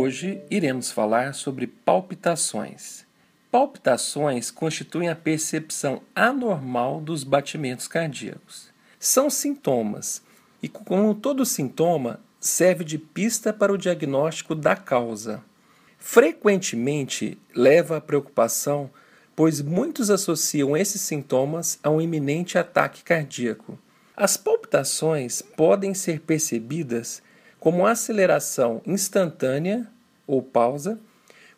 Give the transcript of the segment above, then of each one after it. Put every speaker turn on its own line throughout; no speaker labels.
Hoje iremos falar sobre palpitações. Palpitações constituem a percepção anormal dos batimentos cardíacos. São sintomas e, como todo sintoma, serve de pista para o diagnóstico da causa. Frequentemente leva à preocupação, pois muitos associam esses sintomas a um iminente ataque cardíaco. As palpitações podem ser percebidas como aceleração instantânea ou pausa,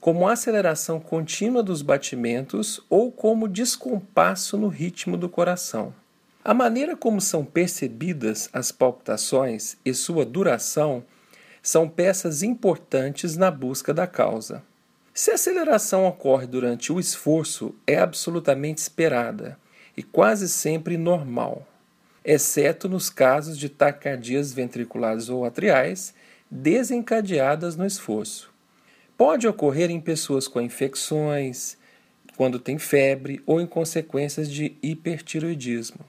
como aceleração contínua dos batimentos ou como descompasso no ritmo do coração. A maneira como são percebidas as palpitações e sua duração são peças importantes na busca da causa. Se a aceleração ocorre durante o esforço, é absolutamente esperada e quase sempre normal exceto nos casos de taquicardias ventriculares ou atriais desencadeadas no esforço. Pode ocorrer em pessoas com infecções, quando tem febre ou em consequências de hipertiroidismo.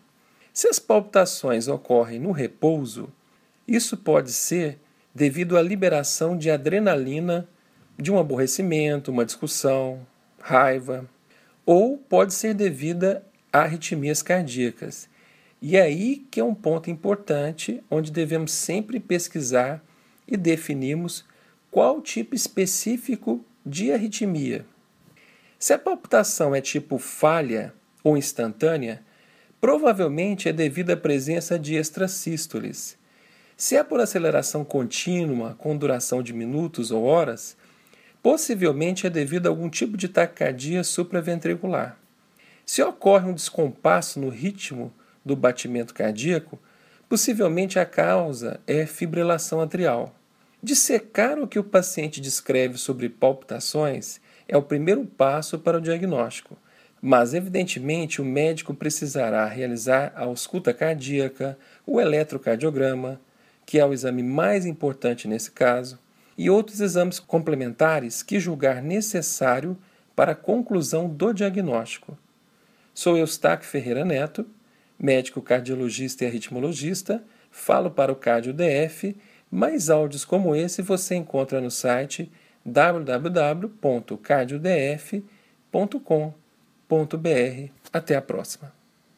Se as palpitações ocorrem no repouso, isso pode ser devido à liberação de adrenalina de um aborrecimento, uma discussão, raiva, ou pode ser devida a arritmias cardíacas, e é aí que é um ponto importante onde devemos sempre pesquisar e definirmos qual tipo específico de arritmia. Se a palpitação é tipo falha ou instantânea, provavelmente é devido à presença de extrasístoles. Se é por aceleração contínua, com duração de minutos ou horas, possivelmente é devido a algum tipo de taquicardia supraventricular. Se ocorre um descompasso no ritmo do batimento cardíaco, possivelmente a causa é fibrilação atrial. Dissecar o que o paciente descreve sobre palpitações é o primeiro passo para o diagnóstico, mas evidentemente o médico precisará realizar a ausculta cardíaca, o eletrocardiograma, que é o exame mais importante nesse caso, e outros exames complementares que julgar necessário para a conclusão do diagnóstico. Sou Eustáquio Ferreira Neto médico cardiologista e arritmologista, falo para o Cardio DF. Mais áudios como esse você encontra no site www.cardiodf.com.br. Até a próxima.